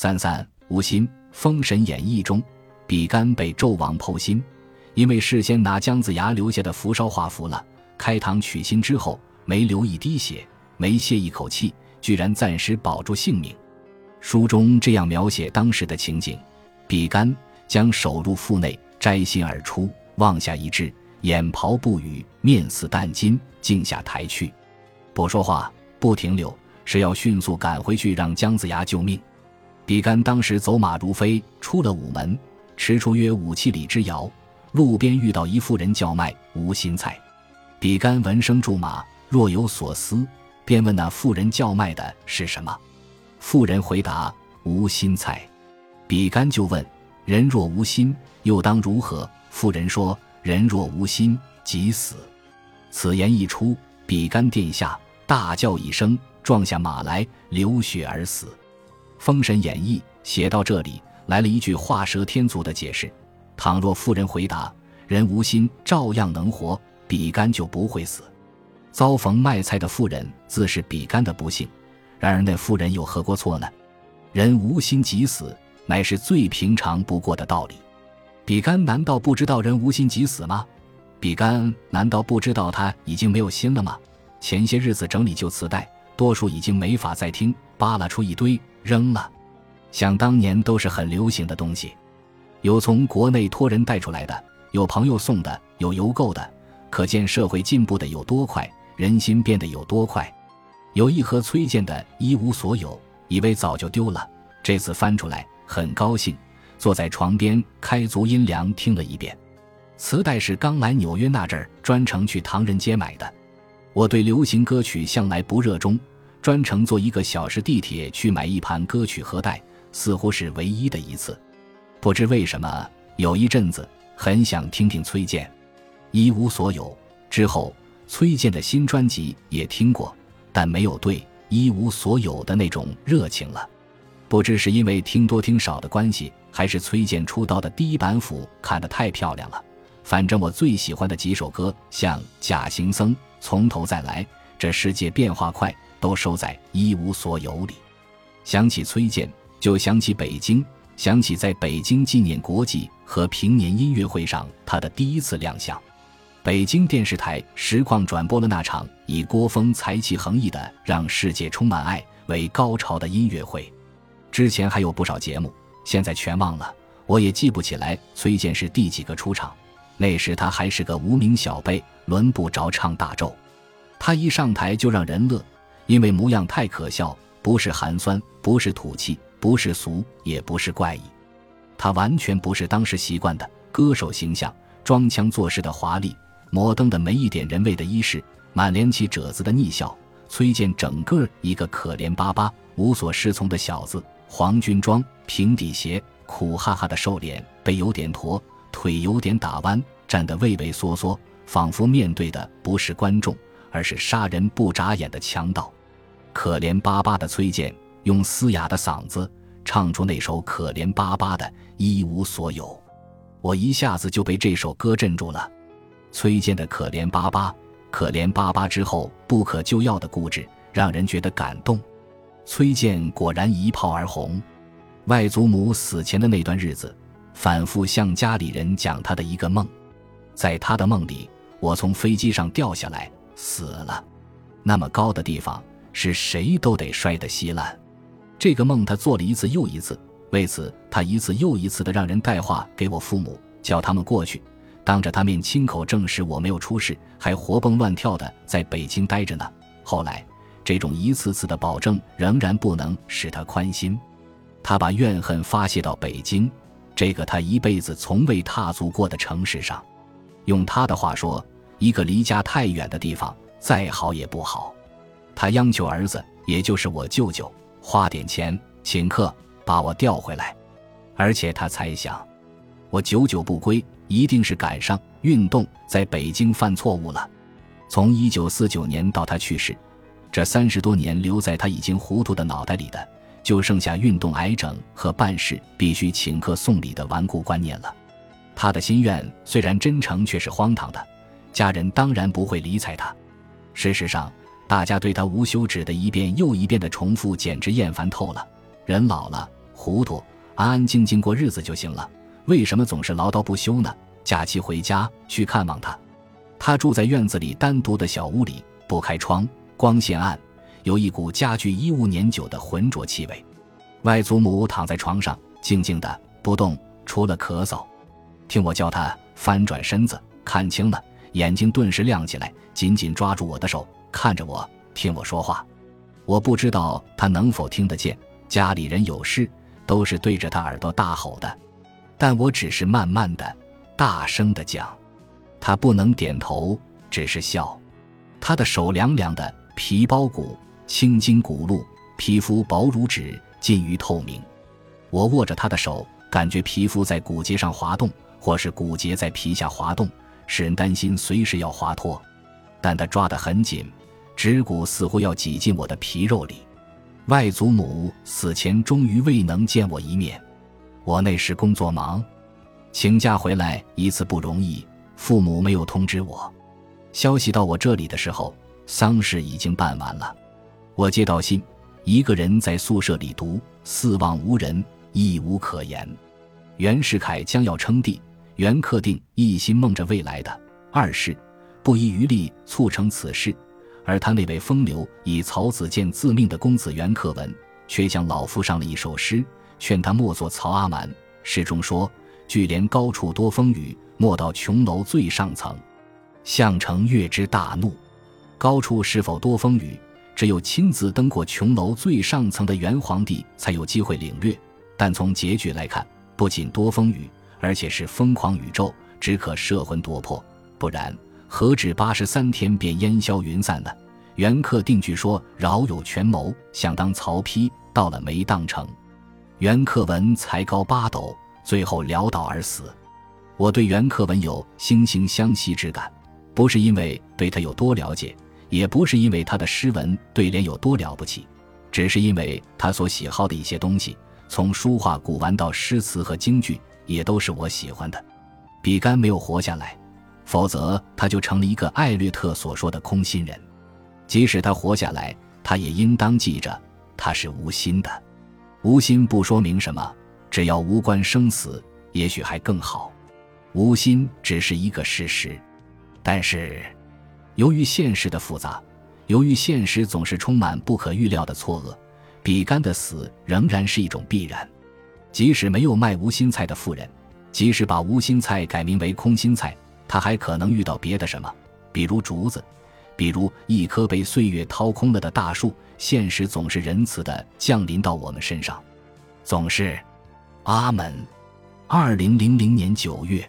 三三无心，《封神演义》中，比干被纣王剖心，因为事先拿姜子牙留下的符烧化符了。开膛取心之后，没流一滴血，没泄一口气，居然暂时保住性命。书中这样描写当时的情景：比干将手入腹内，摘心而出，望下一掷，眼刨不语，面似淡金，镜下抬去，不说话，不停留，是要迅速赶回去让姜子牙救命。比干当时走马如飞，出了午门，驰出约五七里之遥，路边遇到一妇人叫卖无心菜。比干闻声驻马，若有所思，便问那妇人叫卖的是什么。妇人回答：“无心菜。”比干就问：“人若无心，又当如何？”妇人说：“人若无心，即死。”此言一出，比干殿下大叫一声，撞下马来，流血而死。《封神演义》写到这里，来了一句画蛇添足的解释：倘若妇人回答“人无心，照样能活”。比干就不会死。遭逢卖菜的妇人自是比干的不幸，然而那妇人有何过错呢？人无心即死，乃是最平常不过的道理。比干难道不知道人无心即死吗？比干难道不知道他已经没有心了吗？前些日子整理旧磁带，多数已经没法再听，扒拉出一堆扔了。想当年都是很流行的东西，有从国内托人带出来的，有朋友送的，有邮购的。可见社会进步的有多快，人心变得有多快。有一盒崔健的《一无所有》，以为早就丢了，这次翻出来很高兴，坐在床边开足音量听了一遍。磁带是刚来纽约那阵儿专程去唐人街买的。我对流行歌曲向来不热衷，专程坐一个小时地铁去买一盘歌曲盒带，似乎是唯一的一次。不知为什么，有一阵子很想听听崔健。一无所有之后，崔健的新专辑也听过，但没有对一无所有的那种热情了。不知是因为听多听少的关系，还是崔健出道的第一板斧看得太漂亮了。反正我最喜欢的几首歌，像《假行僧》《从头再来》《这世界变化快》，都收在一无所有里。想起崔健，就想起北京，想起在北京纪念国际和平年音乐会上他的第一次亮相。北京电视台实况转播了那场以郭峰才气横溢的《让世界充满爱》为高潮的音乐会。之前还有不少节目，现在全忘了，我也记不起来崔健是第几个出场。那时他还是个无名小辈，轮不着唱大咒。他一上台就让人乐，因为模样太可笑，不是寒酸，不是土气，不是俗，也不是怪异。他完全不是当时习惯的歌手形象，装腔作势的华丽。摩登的没一点人味的衣饰，满脸起褶子的逆笑，崔健整个一个可怜巴巴、无所适从的小子。黄军装、平底鞋，苦哈哈的瘦脸，背有点驼，腿有点打弯，站得畏畏缩缩，仿佛面对的不是观众，而是杀人不眨眼的强盗。可怜巴巴的崔健用嘶哑的嗓子唱出那首可怜巴巴的一无所有，我一下子就被这首歌镇住了。崔健的可怜巴巴，可怜巴巴之后不可救药的固执，让人觉得感动。崔健果然一炮而红。外祖母死前的那段日子，反复向家里人讲他的一个梦。在他的梦里，我从飞机上掉下来，死了。那么高的地方，是谁都得摔得稀烂。这个梦他做了一次又一次，为此他一次又一次的让人带话给我父母，叫他们过去。当着他面亲口证实我没有出事，还活蹦乱跳的在北京待着呢。后来，这种一次次的保证仍然不能使他宽心，他把怨恨发泄到北京，这个他一辈子从未踏足过的城市上。用他的话说，一个离家太远的地方，再好也不好。他央求儿子，也就是我舅舅，花点钱请客把我调回来，而且他猜想，我久久不归。一定是赶上运动在北京犯错误了。从一九四九年到他去世，这三十多年留在他已经糊涂的脑袋里的，就剩下运动癌症和办事必须请客送礼的顽固观念了。他的心愿虽然真诚，却是荒唐的。家人当然不会理睬他。事实上，大家对他无休止的一遍又一遍的重复，简直厌烦透了。人老了，糊涂，安安静静过日子就行了，为什么总是唠叨不休呢？假期回家去看望他，他住在院子里单独的小屋里，不开窗，光线暗，有一股家具衣物年久的浑浊气味。外祖母躺在床上，静静的不动，除了咳嗽。听我叫他翻转身子，看清了，眼睛顿时亮起来，紧紧抓住我的手，看着我，听我说话。我不知道他能否听得见，家里人有事都是对着他耳朵大吼的，但我只是慢慢的。大声的讲，他不能点头，只是笑。他的手凉凉的，皮包骨，青筋骨露，皮肤薄如纸，近于透明。我握着他的手，感觉皮肤在骨节上滑动，或是骨节在皮下滑动，使人担心随时要滑脱。但他抓得很紧，指骨似乎要挤进我的皮肉里。外祖母死前终于未能见我一面，我那时工作忙。请假回来一次不容易，父母没有通知我。消息到我这里的时候，丧事已经办完了。我接到信，一个人在宿舍里读，四望无人，亦无可言。袁世凯将要称帝，袁克定一心梦着未来的。二是不遗余力促成此事，而他那位风流以曹子建自命的公子袁克文，却向老夫上了一首诗，劝他莫做曹阿瞒。诗中说。巨连高处多风雨，莫到琼楼最上层。项城月之大怒。高处是否多风雨，只有亲自登过琼楼最上层的元皇帝才有机会领略。但从结局来看，不仅多风雨，而且是疯狂宇宙，只可摄魂夺魄。不然，何止八十三天便烟消云散呢？袁克定据说饶有权谋，想当曹丕，到了没当成。袁克文才高八斗。最后潦倒而死，我对袁克文有惺惺相惜之感，不是因为对他有多了解，也不是因为他的诗文对联有多了不起，只是因为他所喜好的一些东西，从书画、古玩到诗词和京剧，也都是我喜欢的。比干没有活下来，否则他就成了一个艾略特所说的空心人。即使他活下来，他也应当记着，他是无心的。无心不说明什么。只要无关生死，也许还更好。无心只是一个事实，但是，由于现实的复杂，由于现实总是充满不可预料的错愕，比干的死仍然是一种必然。即使没有卖无心菜的妇人，即使把无心菜改名为空心菜，他还可能遇到别的什么，比如竹子，比如一棵被岁月掏空了的大树。现实总是仁慈的降临到我们身上，总是。阿门。二零零零年九月。